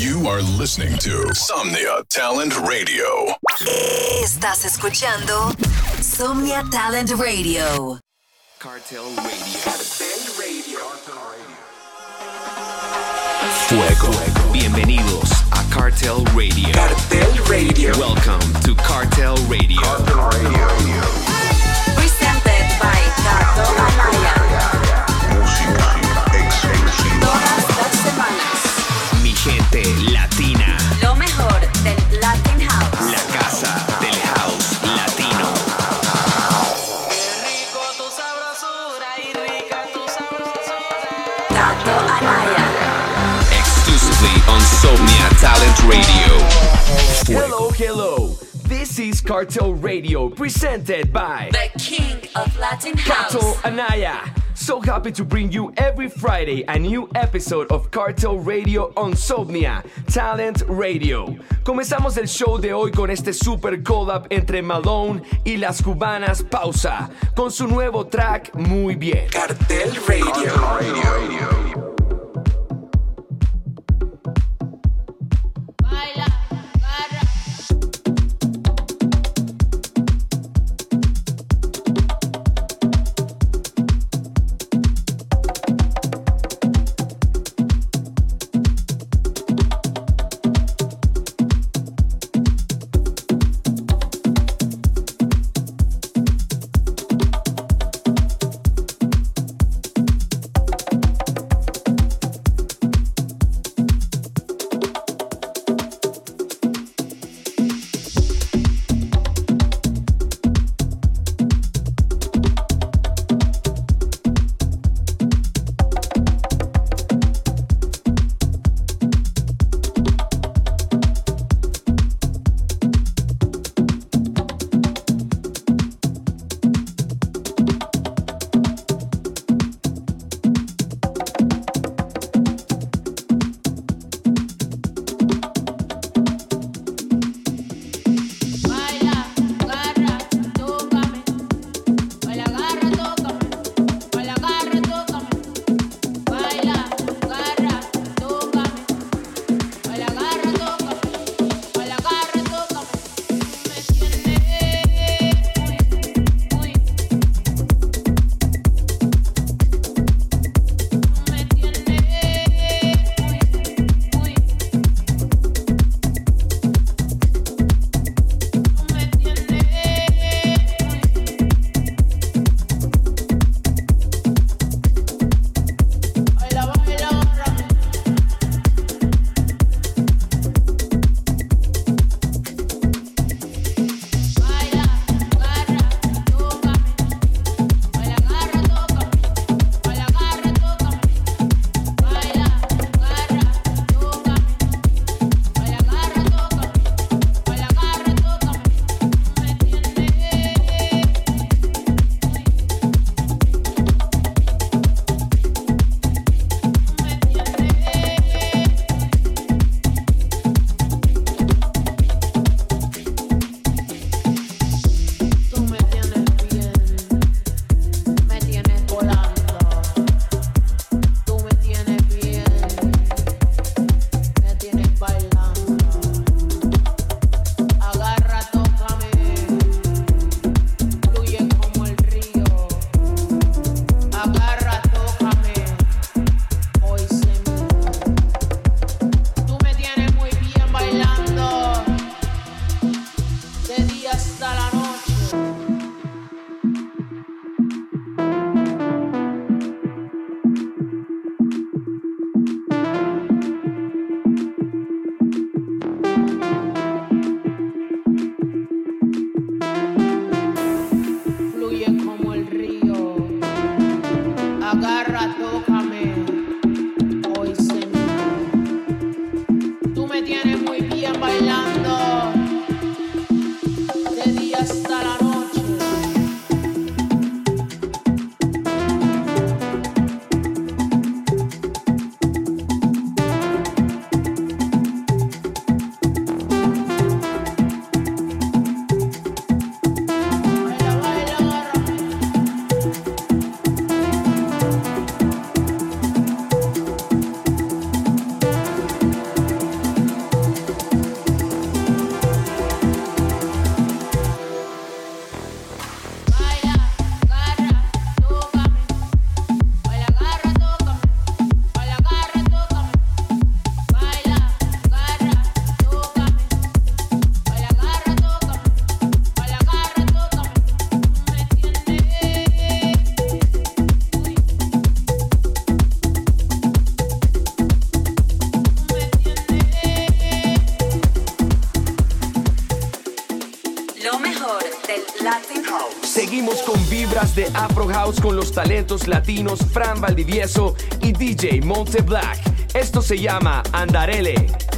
You are listening to Somnia Talent Radio. Estás escuchando Somnia Talent Radio. Cartel Radio. Cartel Radio. Fuego. Bienvenidos a Cartel Radio. Cartel Radio. Welcome to Cartel Radio. Cartel Radio. Presented by Gato gente latina. Lo mejor del Latin House. La casa del house latino. Gato Amaya. Exclusively on Somnia Talent Radio. Hello, hello. This is Cartel Radio presented by The King of Latin Kato House. Anaya. So happy to bring you every Friday a new episode of Cartel Radio on Somnia Talent Radio. Comenzamos el show de hoy con este super collab entre Malone y las cubanas Pausa con su nuevo track Muy Bien. Cartel Radio. vibras de Afro House con los talentos latinos Fran Valdivieso y DJ Monte Black. Esto se llama Andarele.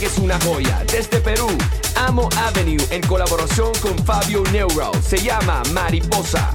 que es una joya. Desde Perú, Amo Avenue en colaboración con Fabio Neuro. Se llama Mariposa.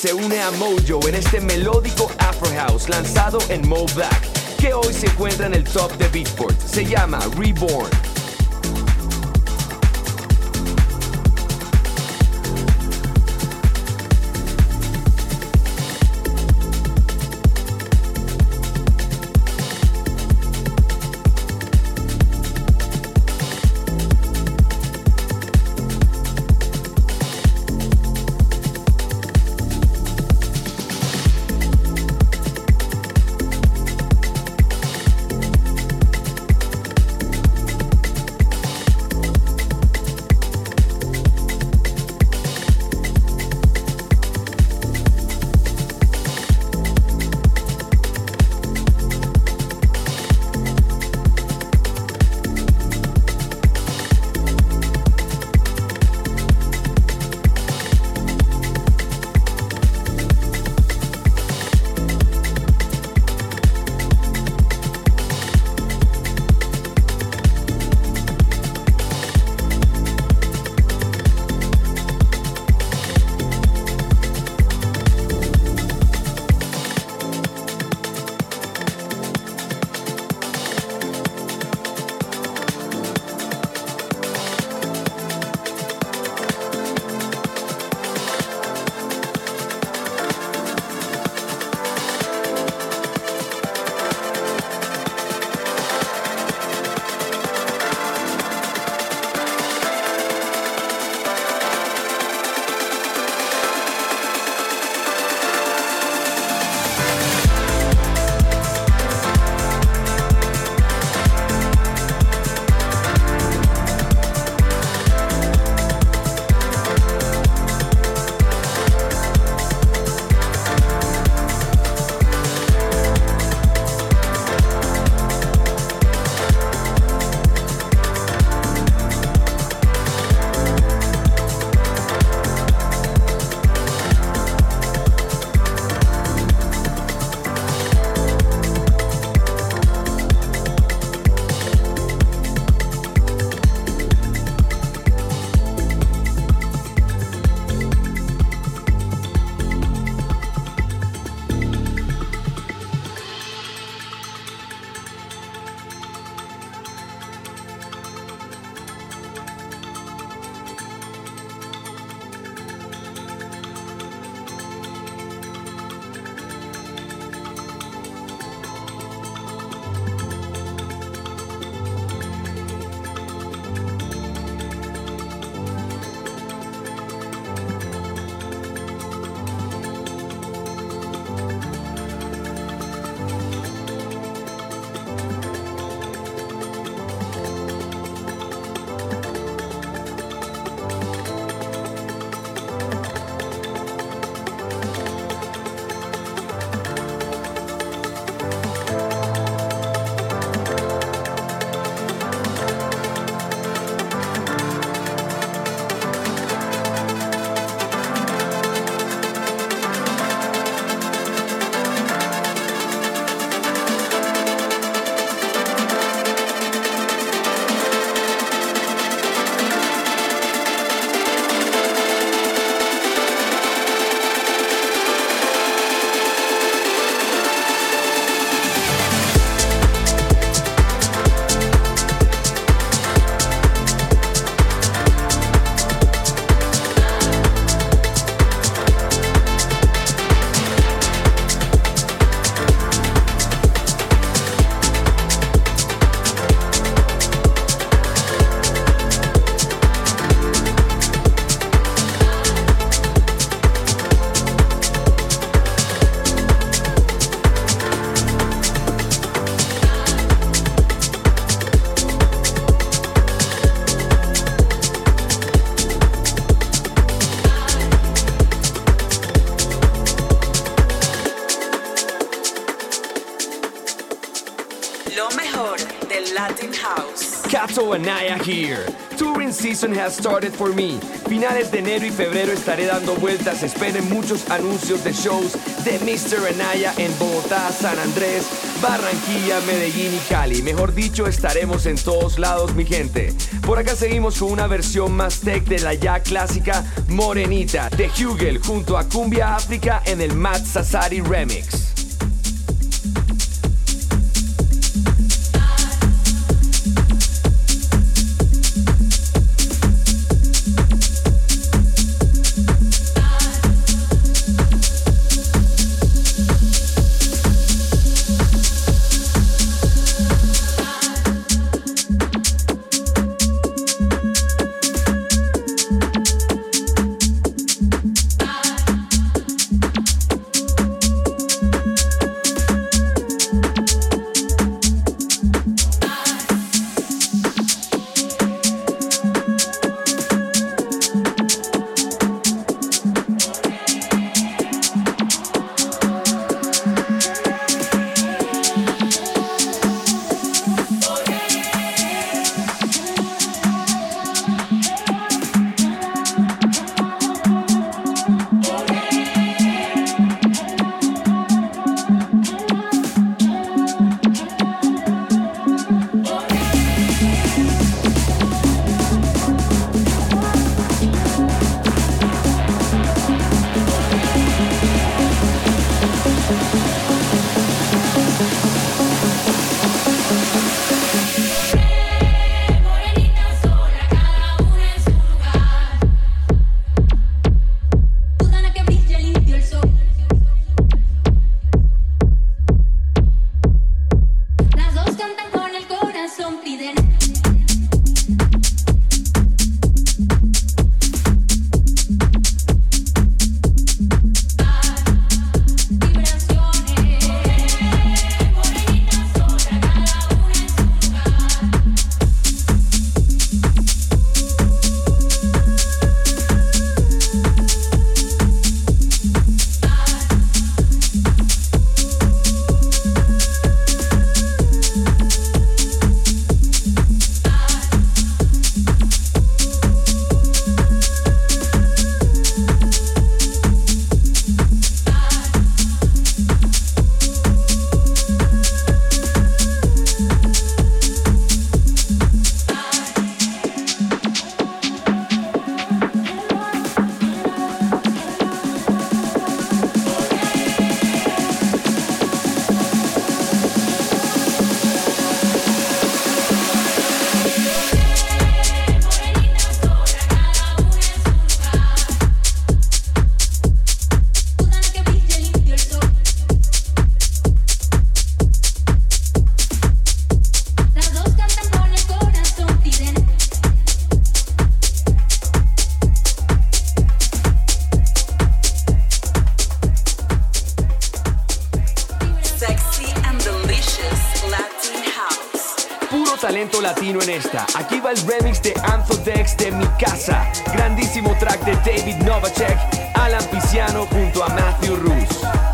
Se une a Mojo en este melódico Afro House lanzado en Mo Black, que hoy se encuentra en el top de Beatport. Se llama Reborn. Kato Anaya here. Touring season has started for me. Finales de enero y febrero estaré dando vueltas. Esperen muchos anuncios de shows de Mr. Anaya en Bogotá, San Andrés, Barranquilla, Medellín y Cali. Mejor dicho, estaremos en todos lados, mi gente. Por acá seguimos con una versión más tech de la ya clásica Morenita de Hugel junto a Cumbia África en el Matt Sassari Remix. Latino en esta. Aquí va el remix de Anzodex de Mi Casa. Grandísimo track de David Novacek, Alan Pisciano junto a Matthew Rus.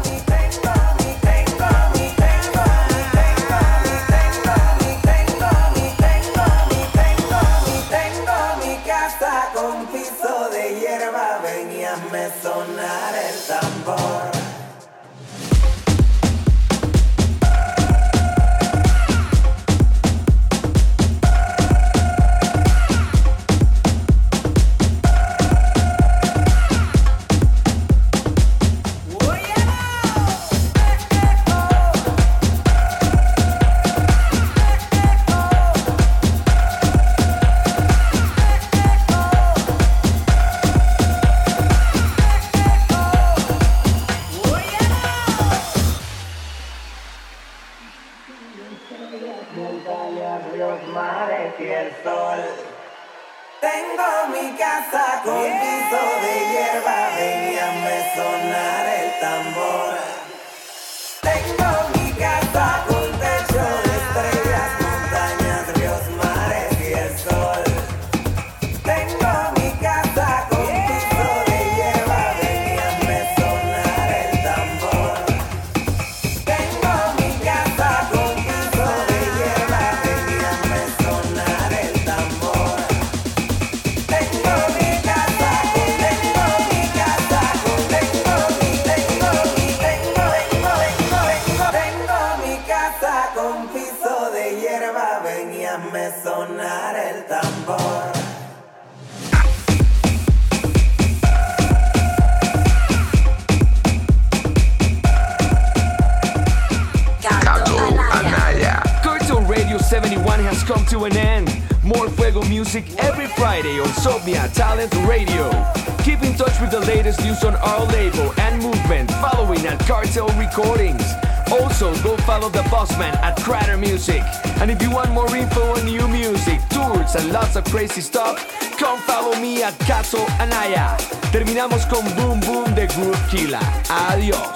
71 to an end. More Fuego music every Friday on Somnia Talent Radio. Keep in touch with the latest news on our label and movement following at Cartel Recordings. Also, go follow the bossman at Crater Music. And if you want more info on new music, tours, and lots of crazy stuff, come follow me at Caso Anaya. Terminamos con Boom Boom de Group Killa. Adiós.